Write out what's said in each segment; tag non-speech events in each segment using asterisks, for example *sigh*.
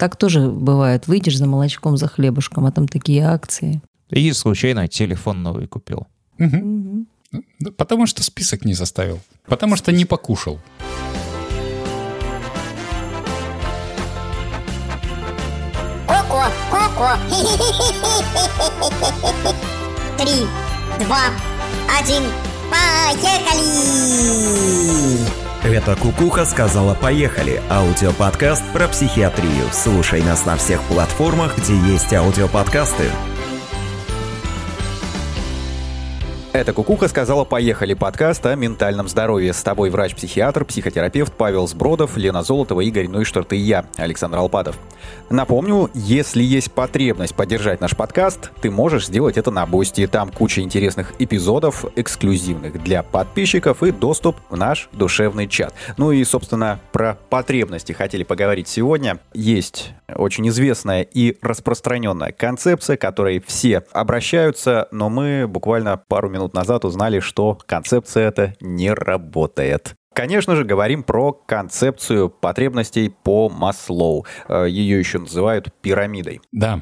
Так тоже бывает. Выйдешь за молочком, за хлебушком, а там такие акции. И случайно телефон новый купил. Угу. Потому что список не составил. Потому что не покушал. Коко, коко. Три, два, один, поехали! Это Кукуха сказала «Поехали» – аудиоподкаст про психиатрию. Слушай нас на всех платформах, где есть аудиоподкасты. Это Кукуха сказала «Поехали» подкаст о ментальном здоровье. С тобой врач-психиатр, психотерапевт Павел Сбродов, Лена Золотова, Игорь Нойштарт и я, Александр Алпадов. Напомню, если есть потребность поддержать наш подкаст, ты можешь сделать это на Бусти. Там куча интересных эпизодов, эксклюзивных для подписчиков и доступ в наш душевный чат. Ну и, собственно, про потребности хотели поговорить сегодня. Есть очень известная и распространенная концепция, к которой все обращаются, но мы буквально пару минут назад узнали, что концепция эта не работает. Конечно же, говорим про концепцию потребностей по Маслоу. Э, Ее еще называют пирамидой. Да,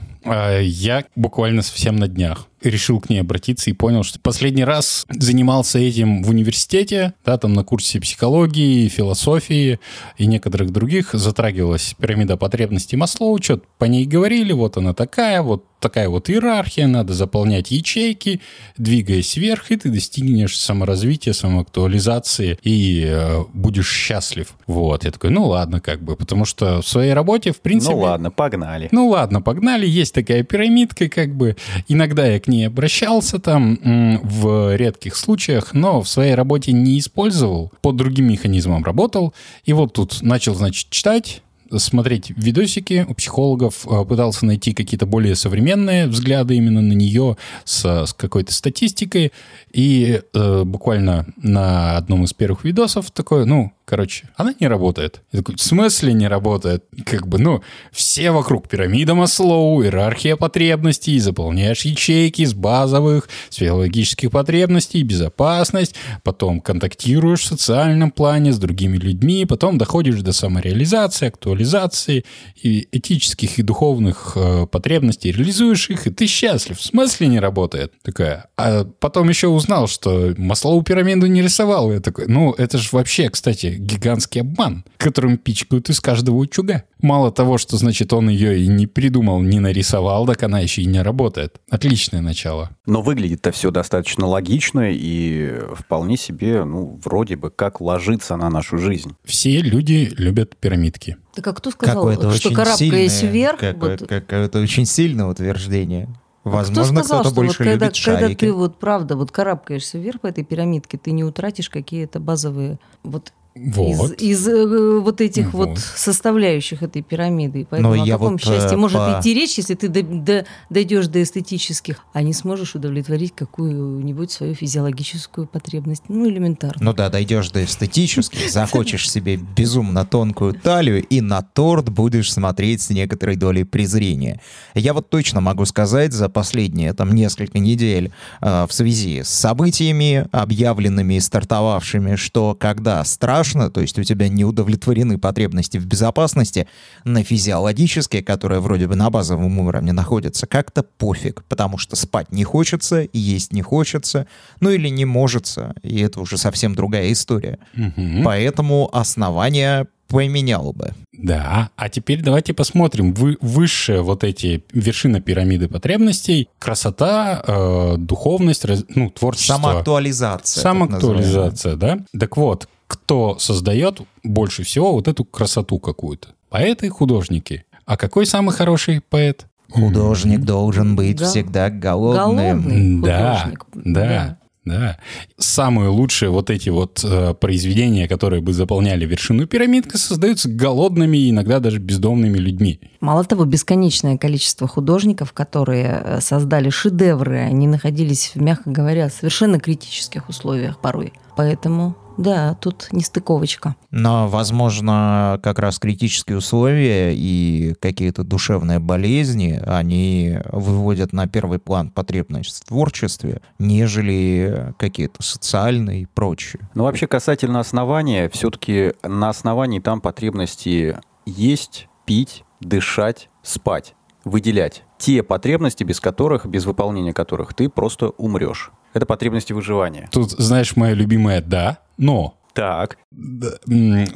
я буквально совсем на днях решил к ней обратиться и понял, что последний раз занимался этим в университете, да, там на курсе психологии, философии и некоторых других затрагивалась пирамида потребностей Маслоу, что-то по ней говорили, вот она такая, вот такая вот иерархия, надо заполнять ячейки, двигаясь вверх, и ты достигнешь саморазвития, самоактуализации и э, будешь счастлив. Вот, я такой, ну ладно, как бы, потому что в своей работе, в принципе... Ну ладно, погнали. Ну ладно, погнали, есть такая пирамидка, как бы, иногда я к ней обращался там в редких случаях, но в своей работе не использовал, по другим механизмам работал, и вот тут начал, значит, читать, смотреть видосики у психологов, э, пытался найти какие-то более современные взгляды именно на нее с, с какой-то статистикой. И э, буквально на одном из первых видосов такое, ну, короче, она не работает. Я такой, в смысле не работает? Как бы, ну, все вокруг пирамида Маслоу, иерархия потребностей, заполняешь ячейки с базовых, с физиологических потребностей, безопасность, потом контактируешь в социальном плане с другими людьми, потом доходишь до самореализации, актуализации и этических и духовных э, потребностей, реализуешь их, и ты счастлив. В смысле не работает? Такая. А потом еще узнал, что Маслоу пирамиду не рисовал. Я такой, ну, это же вообще, кстати, гигантский обман, которым пичкают из каждого утюга. Мало того, что, значит, он ее и не придумал, не нарисовал, так она еще и не работает. Отличное начало. Но выглядит-то все достаточно логично и вполне себе, ну, вроде бы как ложится на нашу жизнь. Все люди любят пирамидки. Так а кто сказал, Какое-то что карабкаясь сильное, вверх? какое- вот- какое-то очень сильное утверждение. Возможно, кто сказал, кто-то что больше вот когда, любит когда шарики. ты вот правда вот карабкаешься вверх по этой пирамидке, ты не утратишь какие-то базовые вот Вот. из, из э, вот этих Вот. вот. составляющих этой пирамиды. И Поэтому Но о я каком вот, счастье э, может по- идти речь, если ты до- до- дойдешь до эстетических, а не сможешь удовлетворить какую-нибудь свою физиологическую потребность. Ну, элементарно. Ну да, дойдешь до эстетических, захочешь себе безумно тонкую талию и на торт будешь смотреть с некоторой долей презрения. Я вот точно могу сказать за последние там несколько недель э, в связи с событиями, объявленными и стартовавшими, что когда страшно, то есть у тебя не удовлетворены потребности в безопасности, на физиологические, которые вроде бы на базовом уровне находятся, как-то пофиг, потому что спать не хочется, есть не хочется, ну или не можется, и это уже совсем другая история. Мгм. Поэтому основания поменял бы. Да, а теперь давайте посмотрим. Вы, высшие вот эти вершина пирамиды потребностей, красота, э, духовность, раз- ну, творчество. Самоактуализация. Самоактуализация, да? Так вот, кто создает больше всего вот эту красоту какую-то? Поэты и художники. А какой самый хороший поэт? Художник должен быть Да. всегда голодным. Голодный Да, художник. да, да. Самые лучшие вот эти вот э, произведения, которые бы заполняли вершину пирамидка, создаются голодными и иногда даже бездомными людьми. Мало того, бесконечное количество художников, которые э, создали шедевры, они находились, мягко говоря, в совершенно критических условиях порой. Поэтому, да, тут нестыковочка. Но, возможно, как раз критические условия и какие-то душевные болезни, они выводят на первый план потребность в творчестве, нежели какие-то социальные и прочие. Но вообще касательно основания, все-таки на основании там потребности есть, пить, дышать, спать, выделять те потребности, без которых, без выполнения которых ты просто умрешь. Это потребности выживания. Тут, знаешь, моя любимая «да», но... Так,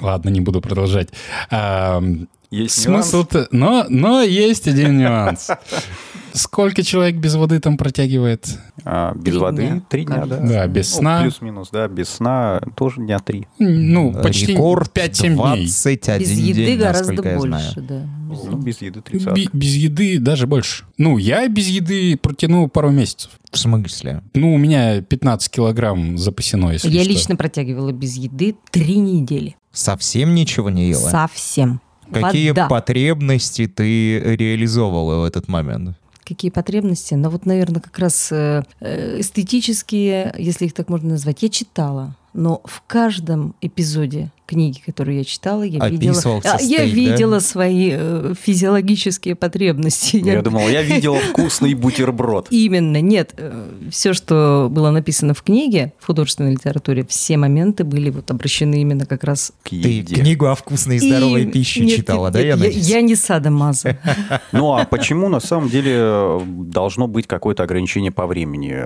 ладно, не буду продолжать. А, есть смысл... нюанс. Но, но есть один нюанс. *laughs* Сколько человек без воды там протягивает? А, без Три воды дня, три дня, да? Да, без Ну, сна. Плюс-минус, да, без сна тоже дня три. Ну, почти Рекорд 5-7 дней. 21 Без еды день, гораздо больше, да. Ну, без еды 30. Би- без еды даже больше. Ну, я без еды протяну пару месяцев. В смысле? Ну, у меня 15 килограмм запасено, если Я что. лично протягивала без еды три недели. Совсем ничего не ела? Совсем. Какие Вода. потребности ты реализовывала в этот момент? Какие потребности? Ну вот, наверное, как раз э, эстетические, если их так можно назвать, я читала. Но в каждом эпизоде книги, которую я читала, я видела, Описывался А, я стейк, да? видела свои э, физиологические потребности. Я думал, я *laughs* видел вкусный бутерброд. Именно, нет. Все, что было написано в книге, в художественной литературе, все моменты были вот обращены именно как раз К Ты еде. книгу о вкусной и здоровой И- пище нет, читала, нет, да, нет, я я, я не садомаза. *laughs* Ну а почему на самом деле э, должно быть какое-то ограничение по времени?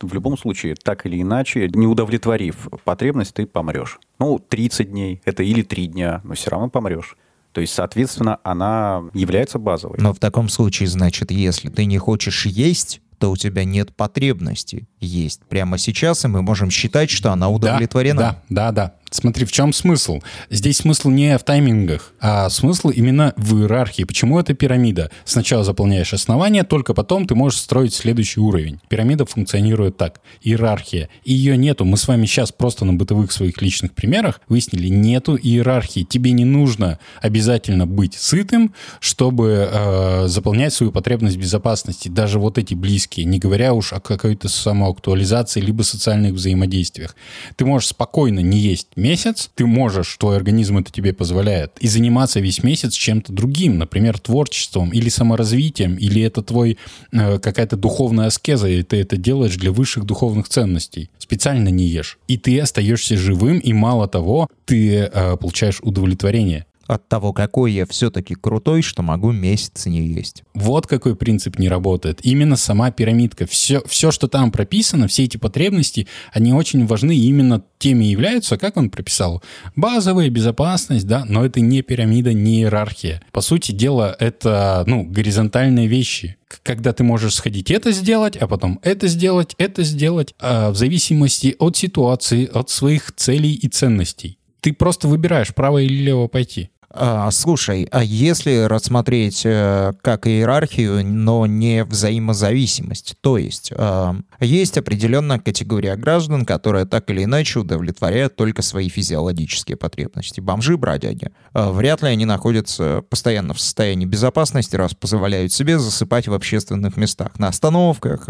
В любом случае, так или иначе, не удовлетворив потребность, ты помрешь. Ну, 30 дней, это или 3 дня, но все равно помрешь. То есть, соответственно, она является базовой. Но в таком случае, значит, если ты не хочешь есть, то у тебя нет потребности есть прямо сейчас, и мы можем считать, что она удовлетворена. Да, да, да. Смотри, в чем смысл? Здесь смысл не в таймингах, а смысл именно в иерархии. Почему это пирамида? Сначала заполняешь основание, только потом ты можешь строить следующий уровень. Пирамида функционирует так. Иерархия. И ее нету. Мы с вами сейчас просто на бытовых своих личных примерах выяснили, нету иерархии. Тебе не нужно обязательно быть сытым, чтобы э, заполнять свою потребность безопасности. Даже вот эти близкие, не говоря уж о какой-то самоактуализации либо социальных взаимодействиях. Ты можешь спокойно не есть месяц, ты можешь, твой организм это тебе позволяет, и заниматься весь месяц чем-то другим, например, творчеством или саморазвитием, или это твой э, какая-то духовная аскеза, и ты это делаешь для высших духовных ценностей. Специально не ешь. И ты остаешься живым, и мало того, ты э, получаешь удовлетворение. От того, какой я все-таки крутой, что могу месяц не есть. Вот какой принцип не работает. Именно сама пирамидка. Все, все, что там прописано, все эти потребности, они очень важны именно теми являются, как он прописал, базовая безопасность, да, но это не пирамида, не иерархия. По сути дела, это, ну, горизонтальные вещи. Когда ты можешь сходить это сделать, а потом это сделать, это сделать, а в зависимости от ситуации, от своих целей и ценностей. Ты просто выбираешь, право или лево пойти. А, слушай, а если рассмотреть э, как иерархию, но не взаимозависимость, то есть э, есть определенная категория граждан, которая так или иначе удовлетворяет только свои физиологические потребности. Бомжи, бродяги. Э, вряд ли они находятся постоянно в состоянии безопасности, раз позволяют себе засыпать в общественных местах, на остановках.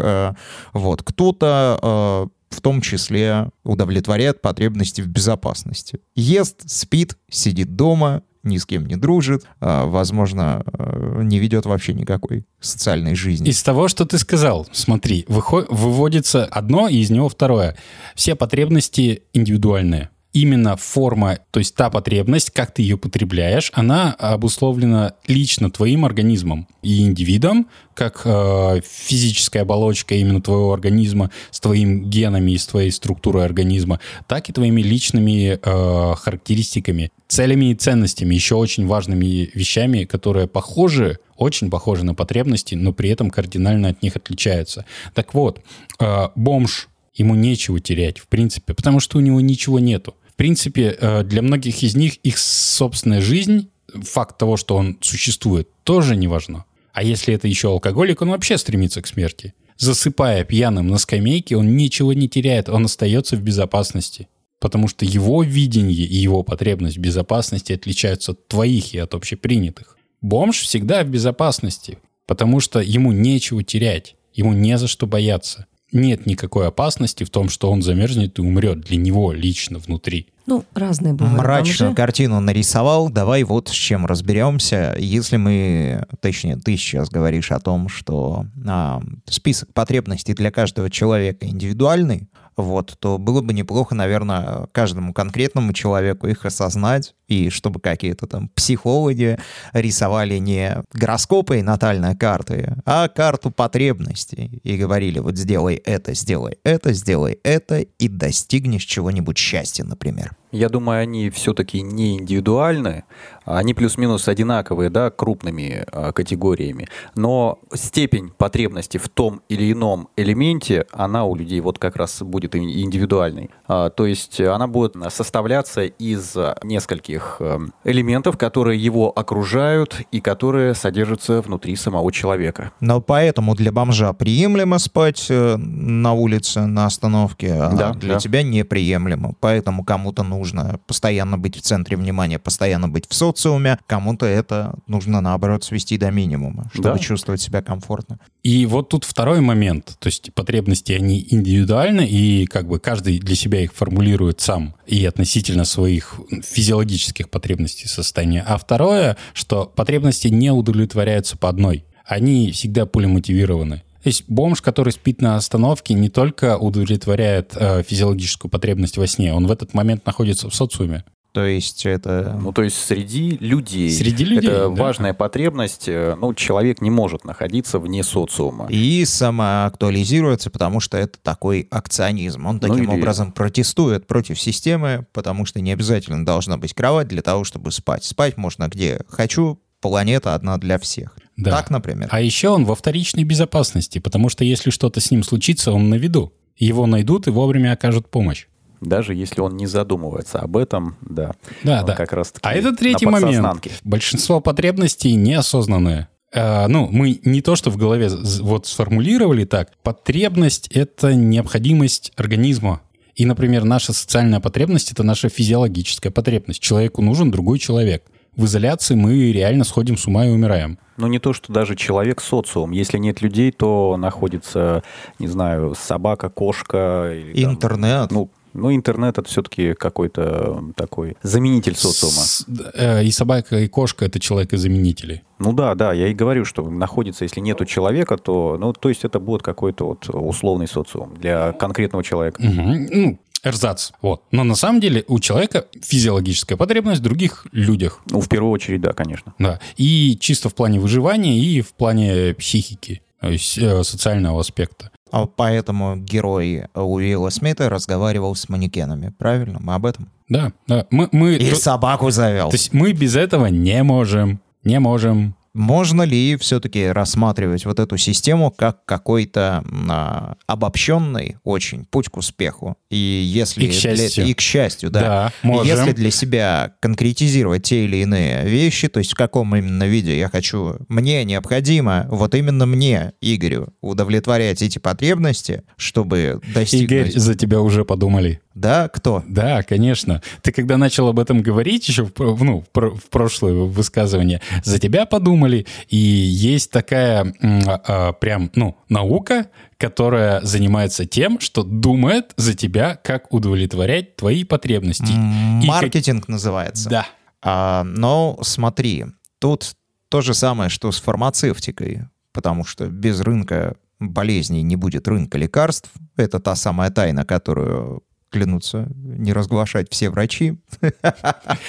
вот кто-то в том числе удовлетворяет потребности в безопасности. Ест, спит, сидит дома, ни с кем не дружит, а, возможно, э, не ведет вообще никакой социальной жизни. Из того, что ты сказал, смотри, выхо- выводится одно, и из него второе. Все потребности индивидуальные. Именно форма, то есть та потребность, как ты ее потребляешь, она обусловлена лично твоим организмом и индивидом, как э, физическая оболочка именно твоего организма с твоими генами и с твоей структурой организма, так и твоими личными э, характеристиками, целями и ценностями, еще очень важными вещами, которые похожи очень похожи на потребности, но при этом кардинально от них отличаются. Так вот, э, бомж, ему нечего терять, в принципе, потому что у него ничего нету. Принципе, э, для многих из них их собственная жизнь, факт того, что он существует, тоже не важно. А если это еще алкоголик, он вообще стремится к смерти. Засыпая пьяным на скамейке, он ничего не теряет, он остается в безопасности. Потому что его видение и его потребность в безопасности отличаются от твоих и от общепринятых. Бомж всегда в безопасности, потому что ему нечего терять, ему не за что бояться. Нет никакой опасности в том, что он замерзнет и умрет для него лично внутри. Ну, разные бывают. Мрачную бомжи. картину нарисовал. Давай вот с чем разберемся. Если мы, точнее, ты сейчас говоришь о том, что а, список потребностей для каждого человека индивидуальный, вот, то было бы неплохо, наверное, каждому конкретному человеку их осознать, и чтобы какие-то там психологи рисовали не гороскопы и натальные карты, а карту потребностей и говорили, вот сделай это, сделай это, сделай это, и достигнешь чего-нибудь счастья, например. Я думаю, они все-таки не индивидуальны, они плюс-минус одинаковые, да, крупными а, категориями, но степень потребности в том или ином элементе, она у людей вот как раз будет индивидуальной. А, то есть она будет составляться из нескольких э, элементов, которые его окружают и которые содержатся внутри самого человека. Но поэтому для бомжа приемлемо спать э, на улице, на остановке, а Да, для да. тебя неприемлемо. Поэтому кому-то нужно постоянно быть в центре внимания, постоянно быть в социуме, кому-то это нужно, наоборот, свести до минимума, чтобы Да. чувствовать себя комфортно. И вот тут второй момент. То есть потребности, они индивидуальны, и как бы каждый для себя их формулирует сам и относительно своих физиологических потребностей состояния. А второе, что потребности не удовлетворяются по одной. Они всегда пулемотивированы. То есть бомж, который спит на остановке, не только удовлетворяет э, физиологическую потребность во сне, он в этот момент находится в социуме. То есть это... Ну, то есть среди людей. Среди людей, Это да. важная потребность. э, Ну, человек не может находиться вне социума. И самоактуализируется, потому что это такой акционизм. Он Ну таким или- образом протестует против системы, потому что не обязательно должна быть кровать для того, чтобы спать. Спать можно где хочу, планета одна для всех. Да. Так, например. А еще он во вторичной безопасности, потому что если что-то с ним случится, он на виду. Его найдут и вовремя окажут помощь. Даже если он не задумывается об этом, да. Да, Он да. Как раз А это третий момент. Большинство потребностей неосознанные. Э, ну, мы не то, что в голове вот сформулировали так. Потребность — это необходимость организма. И, например, наша социальная потребность — это наша физиологическая потребность. Человеку нужен другой человек. В изоляции мы реально сходим с ума и умираем. Ну, не то, что даже человек социум. Если нет людей, то находится, не знаю, собака, кошка. Или, там, Интернет. ну, ну, интернет это все-таки какой-то такой заменитель социума. С- э, И собака, и кошка — это человекозаменители. Ну да, да, я и говорю, что находится, если нету человека, то, ну, то есть это будет какой-то вот условный социум для конкретного человека. Мгм. Ну, эрзац. Вот. Но на самом деле у человека физиологическая потребность в других людях. Ну, в первую очередь, да, конечно. Да. И чисто в плане выживания, и в плане психики, то есть э, социального аспекта. А Поэтому герой Уилла Смита разговаривал с манекенами. Правильно? Мы об этом? Да, да. Мы, мы, И то, собаку завел. то есть мы без этого не можем. Не можем. Можно ли все-таки рассматривать вот эту систему как какой-то а, обобщенный очень путь к успеху? И если И к для- счастью. и к счастью, да. Да, можем. Если для себя конкретизировать те или иные вещи, то есть в каком именно виде я хочу, мне необходимо, вот именно мне, Игорю, удовлетворять эти потребности, чтобы достигнуть... Игорь, за тебя уже подумали. Да, кто? Да, конечно. Ты когда начал об этом говорить еще в, ну, в прошлое высказывание, за тебя подумали, и есть такая а, прям, ну, наука, которая занимается тем, что думает за тебя, как удовлетворять твои потребности. И как- Маркетинг называется. Да. А, но смотри, тут то же самое, что с фармацевтикой, потому что без рынка болезней не будет рынка лекарств. Это та самая тайна, которую клянутся не разглашать все врачи.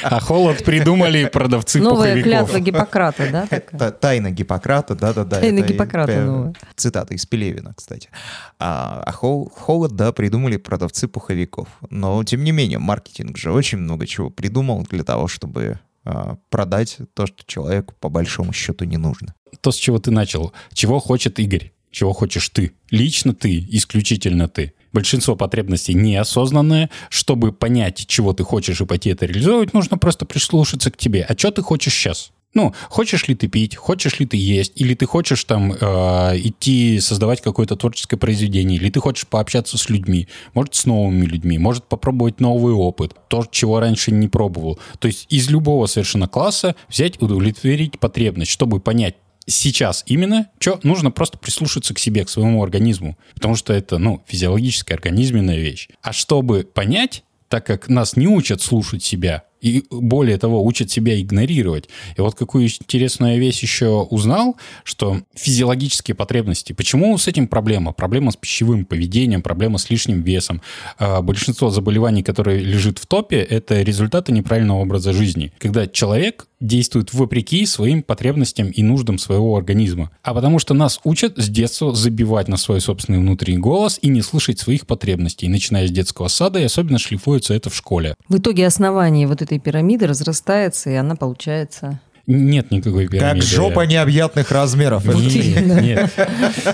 А холод придумали продавцы Новая пуховиков. клятва Гиппократа, да? такая? Та- Тайна Гиппократа, да-да-да. Тайна это и- Гиппократа э, новая. Цитата из Пелевина, кстати. А, а хол- холод, да, придумали продавцы пуховиков. Но, тем не менее, маркетинг же очень много чего придумал для того, чтобы а, продать то, что человеку по большому счету не нужно. То, с чего ты начал. Чего хочет Игорь? Чего хочешь ты? Лично ты, исключительно ты. Большинство потребностей неосознанные. Чтобы понять, чего ты хочешь и пойти это реализовывать, нужно просто прислушаться к тебе. А что ты хочешь сейчас? Ну, хочешь ли ты пить, хочешь ли ты есть, или ты хочешь там э, идти создавать какое-то творческое произведение, или ты хочешь пообщаться с людьми, может, с новыми людьми, может, попробовать новый опыт, то, чего раньше не пробовал. То есть из любого совершенно класса взять, удовлетворить потребность, чтобы понять, сейчас именно, что нужно просто прислушаться к себе, к своему организму, потому что это, ну, физиологическая, организменная вещь. А чтобы понять, так как нас не учат слушать себя, И более того, учат себя игнорировать. И вот какую интересную вещь еще узнал, что физиологические потребности. Почему с этим проблема? Проблема с пищевым поведением, проблема с лишним весом. А, Большинство заболеваний, которые лежит в топе, это результаты неправильного образа жизни. Когда человек действует вопреки своим потребностям и нуждам своего организма. А потому что нас учат с детства забивать на свой собственный внутренний голос и не слышать своих потребностей, начиная с детского сада, и особенно шлифуется это в школе. В итоге основание вот этой пирамиды разрастается, и она получается... Нет никакой пирамиды. Как жопа необъятных размеров. Нет, нет.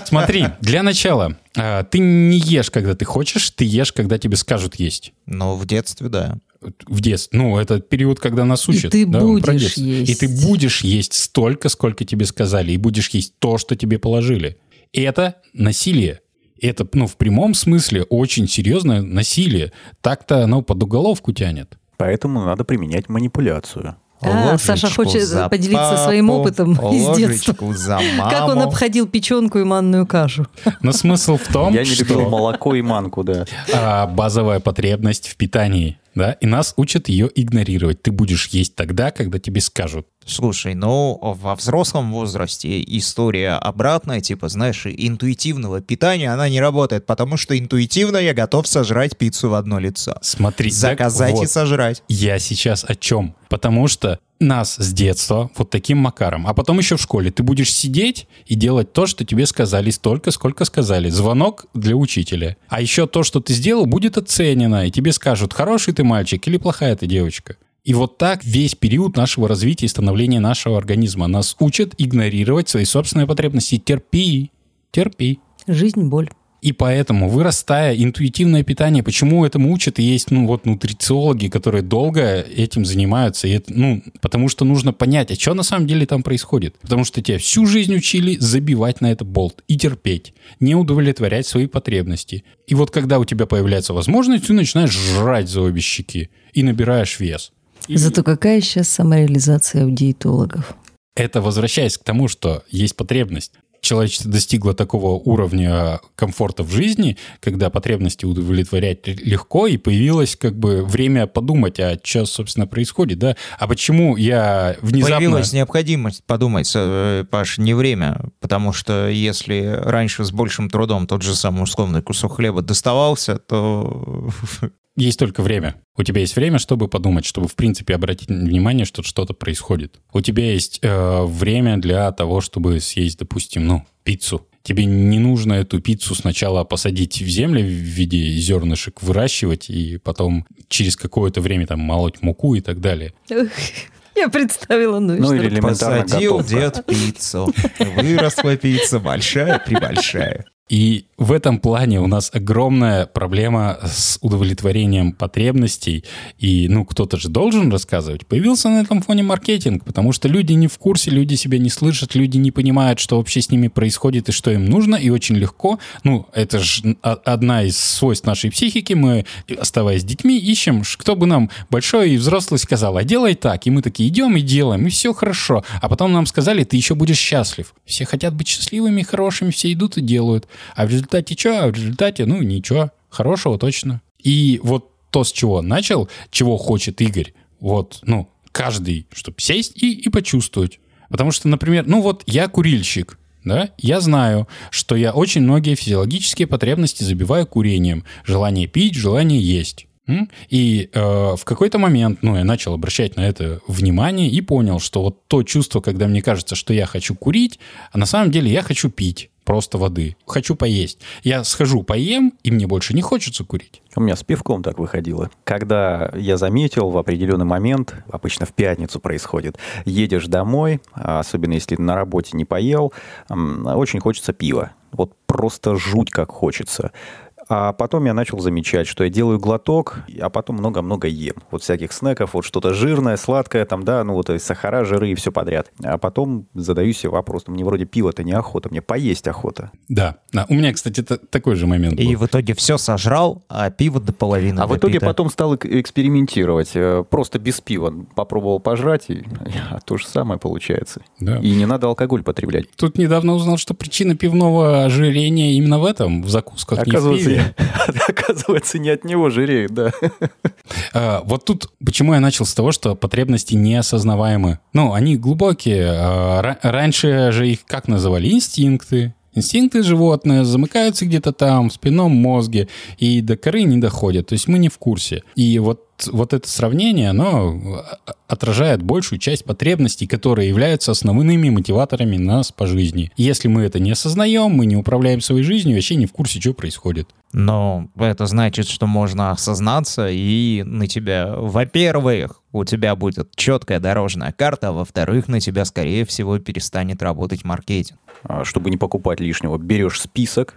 Смотри, для начала, а, ты не ешь, когда ты хочешь, ты ешь, когда тебе скажут есть. Ну, в детстве, да. В детстве. Ну, это период, когда нас учат. ты да, будешь есть. И ты будешь есть столько, сколько тебе сказали, и будешь есть то, что тебе положили. И это насилие. Это, ну, в прямом смысле очень серьезное насилие. Так-то оно под уголовку тянет. Поэтому надо применять манипуляцию. А, Саша хочет за поделиться своим папу, опытом из детства. за Как он маму. обходил печенку и манную кашу. Но смысл в том, Я не что... любил молоко и манку, да. а, базовая потребность в питании, да, и нас учат ее игнорировать. Ты будешь есть тогда, когда тебе скажут. Слушай, ну, во взрослом возрасте история обратная, типа, знаешь, интуитивного питания, она не работает, потому что интуитивно я готов сожрать пиццу в одно лицо. Смотри, так Заказать вот, и сожрать. Я сейчас о чем? Потому что нас с детства вот таким макаром, а потом еще в школе ты будешь сидеть и делать то, что тебе сказали столько, сколько сказали. Звонок для учителя. А еще то, что ты сделал, будет оценено, и тебе скажут, хороший ты мальчик или плохая ты девочка. И вот так весь период нашего развития и становления нашего организма. Нас учат игнорировать свои собственные потребности. Терпи, терпи. Жизнь – боль. И поэтому, вырастая, интуитивное питание, почему этому учат? И есть, ну, вот нутрициологи, которые долго этим занимаются. И это, ну, потому что нужно понять, а что на самом деле там происходит. Потому что тебя всю жизнь учили забивать на это болт и терпеть, не удовлетворять свои потребности. И вот когда у тебя появляется возможность, ты начинаешь жрать за обе щеки и набираешь вес. И Зато какая сейчас самореализация у диетологов? это возвращаясь к тому, что есть потребность. Человечество достигло такого уровня комфорта в жизни, когда потребности удовлетворять легко, и появилось как бы время подумать, а что, собственно, происходит, да? А почему я внезапно... Появилась необходимость подумать, э, Паш, не время, потому что если раньше с большим трудом тот же самый условный кусок хлеба доставался, то *laughs* Есть только время. У тебя есть время, чтобы подумать, чтобы, в принципе, обратить внимание, что что-то происходит. У тебя есть э, время для того, чтобы съесть, допустим, ну, пиццу. Тебе не нужно эту пиццу сначала посадить в землю в виде зернышек, выращивать, и потом через какое-то время там молоть муку и так далее. Я представила, ну и Ну что? или элементарно посадил готовка. дед пиццу. Выросла пицца большая-пребольшая. И в этом плане у нас огромная проблема с удовлетворением потребностей. И, ну, кто-то же должен рассказывать. Появился на этом фоне маркетинг, потому что люди не в курсе, люди себя не слышат, люди не понимают, что вообще с ними происходит и что им нужно. И очень легко, ну, это же одна из свойств нашей психики. Мы, оставаясь детьми, ищем, кто бы нам большой и взрослый сказал, а делай так. И мы такие идем и делаем, и все хорошо. А потом нам сказали, ты еще будешь счастлив. Все хотят быть счастливыми, хорошими, все идут и делают. А в результате что? А в результате, ну, ничего. Хорошего точно. И вот то, с чего начал, чего хочет Игорь, вот, ну, каждый, чтобы сесть и, и почувствовать. Потому что, например, ну вот я курильщик, да, я знаю, что я очень многие физиологические потребности забиваю курением. Желание пить, желание есть. И э, в какой-то момент, ну, я начал обращать на это внимание и понял, что вот то чувство, когда мне кажется, что я хочу курить, а на самом деле я хочу пить просто воды, хочу поесть. Я схожу, поем, и мне больше не хочется курить. У меня с пивком так выходило. Когда я заметил в определенный момент, обычно в пятницу происходит, едешь домой, а особенно если на работе не поел, очень хочется пива. Вот просто жуть как хочется. А потом я начал замечать, что я делаю глоток, а потом много-много ем. Вот всяких снеков, вот что-то жирное, сладкое, там, да, ну вот и сахара, жиры и все подряд. А потом задаю себе вопрос, мне вроде пива-то не охота, мне поесть охота. Да. Да. У меня, кстати, та- такой же момент был. И в итоге все сожрал, а пиво до половины А в итоге допито. потом стал эк- экспериментировать. э, Просто без пива. Попробовал пожрать, и а то же самое получается. Да. И не надо алкоголь потреблять. Тут недавно узнал, что причина пивного ожирения именно в этом, в закусках, не в Оказывается, пиве. *laughs* Оказывается, не от него жиреют, да. А, Вот тут почему я начал с того, что потребности неосознаваемы. Ну, они глубокие. А, ра- Раньше же их как называли? Инстинкты. Инстинкты животные замыкаются где-то там, в спинном мозге, и до коры не доходят. То есть мы не в курсе. И вот, вот это сравнение, оно а, отражает большую часть потребностей, которые являются основными мотиваторами нас по жизни. Если мы это не осознаем, мы не управляем своей жизнью, вообще не в курсе, что происходит. Но это значит, что можно осознаться, и на тебя, во-первых, у тебя будет четкая дорожная карта, а во-вторых, на тебя, скорее всего, перестанет работать маркетинг. А, Чтобы не покупать лишнего, берешь список,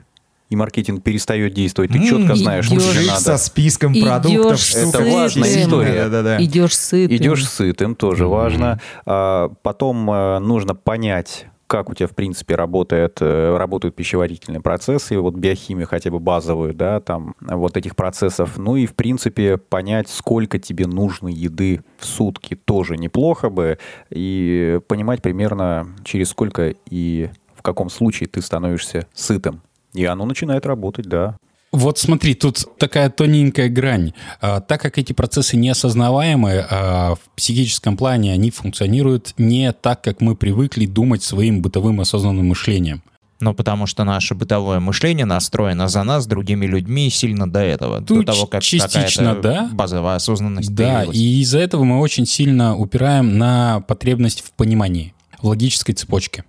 и маркетинг перестает действовать. Ты четко знаешь, что тебе Жить надо. со списком продуктов. Это важная сильная. история. Да-да-да. Идешь сытым. Идешь сытым, тоже важно. А, Потом э, нужно понять, как у тебя, в принципе, работает, э, работают пищеварительные процессы, вот биохимию хотя бы базовую, да, там, вот этих процессов. Ну и, в принципе, понять, сколько тебе нужно еды в сутки, тоже неплохо бы. И понимать примерно, через сколько и в каком случае ты становишься сытым. И оно начинает работать, да. Вот смотри, тут такая тоненькая грань. А, так как эти процессы неосознаваемые, а, в психическом плане они функционируют не так, как мы привыкли думать своим бытовым осознанным мышлением. Ну, потому что наше бытовое мышление настроено за нас другими людьми сильно до этого. до Тут того, как частично, да. базовая осознанность Да, появилась. и из-за этого мы очень сильно упираем на потребность в понимании, в логической цепочке.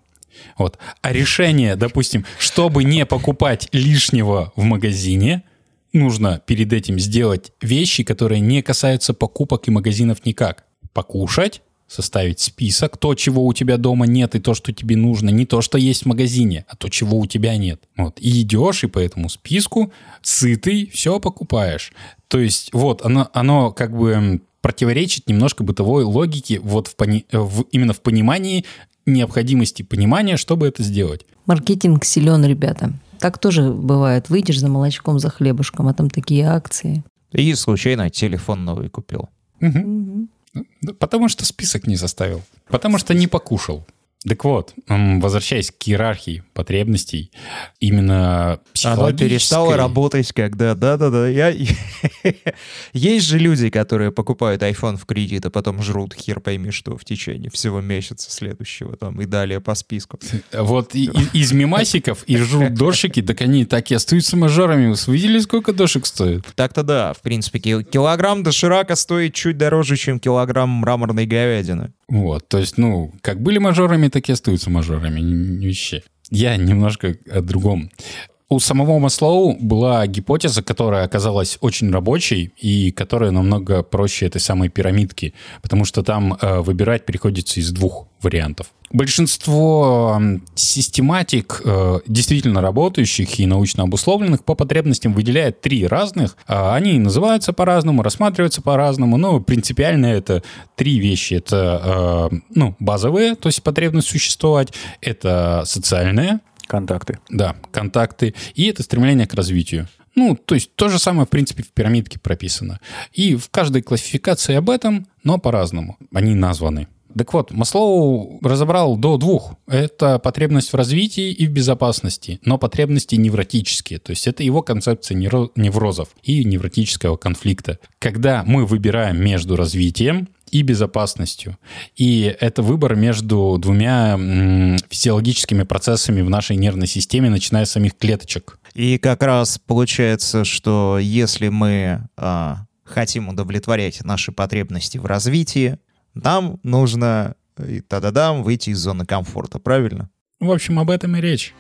Вот. А решение, допустим, чтобы не покупать лишнего в магазине, нужно перед этим сделать вещи, которые не касаются покупок и магазинов никак. Покушать, составить список, то, чего у тебя дома нет, и то, что тебе нужно, не то, что есть в магазине, а то, чего у тебя нет. Вот. И идешь, и по этому списку сытый, все покупаешь. То есть вот оно, оно как бы противоречит немножко бытовой логике вот в пони- в- именно в понимании необходимости понимания, чтобы это сделать. Маркетинг силен, ребята. Так тоже бывает. Выйдешь за молочком, за хлебушком, а там такие акции. И случайно телефон новый купил. Да Потому что список не составил. Потому что не покушал. Так вот, возвращаясь к иерархии потребностей, именно психологической... перестало работать, когда... Да-да-да. Я... *laughs* Есть же люди, которые покупают iPhone в кредит, а потом жрут хер пойми что в течение всего месяца следующего там и далее по списку. Вот и- и- из мемасиков и жрут *laughs* дошики, так они так и остаются мажорами. Вы видели, сколько дошек стоит? Так-то да, в принципе, кил- килограмм доширака стоит чуть дороже, чем килограмм мраморной говядины. Вот, то есть, ну, как были мажорами, так и остаются мажорами. Вообще. Я немножко о другом. У самого Маслоу была гипотеза, которая оказалась очень рабочей и которая намного проще этой самой пирамидки, потому что там э, выбирать приходится из двух вариантов. Большинство систематик, э, действительно работающих и научно обусловленных, по потребностям выделяет три разных. А Они называются по-разному, рассматриваются по-разному, но принципиально это три вещи. Это э, ну, базовые, то есть потребность существовать, это социальная, Контакты. да, контакты, и это стремление к развитию. Ну, то есть то же самое, в принципе, в пирамидке прописано. И в каждой классификации об этом, но по-разному. Они названы. Так вот, Маслоу разобрал до двух. Это потребность в развитии и в безопасности, но потребности невротические. То есть это его концепция невро- неврозов и невротического конфликта. Когда мы выбираем между развитием и безопасностью. И это выбор между двумя физиологическими процессами в нашей нервной системе, начиная с самих клеточек. И как раз получается, что если мы а, хотим удовлетворять наши потребности в развитии, нам нужно и та-да-дам выйти из зоны комфорта, правильно? В общем, об этом и речь.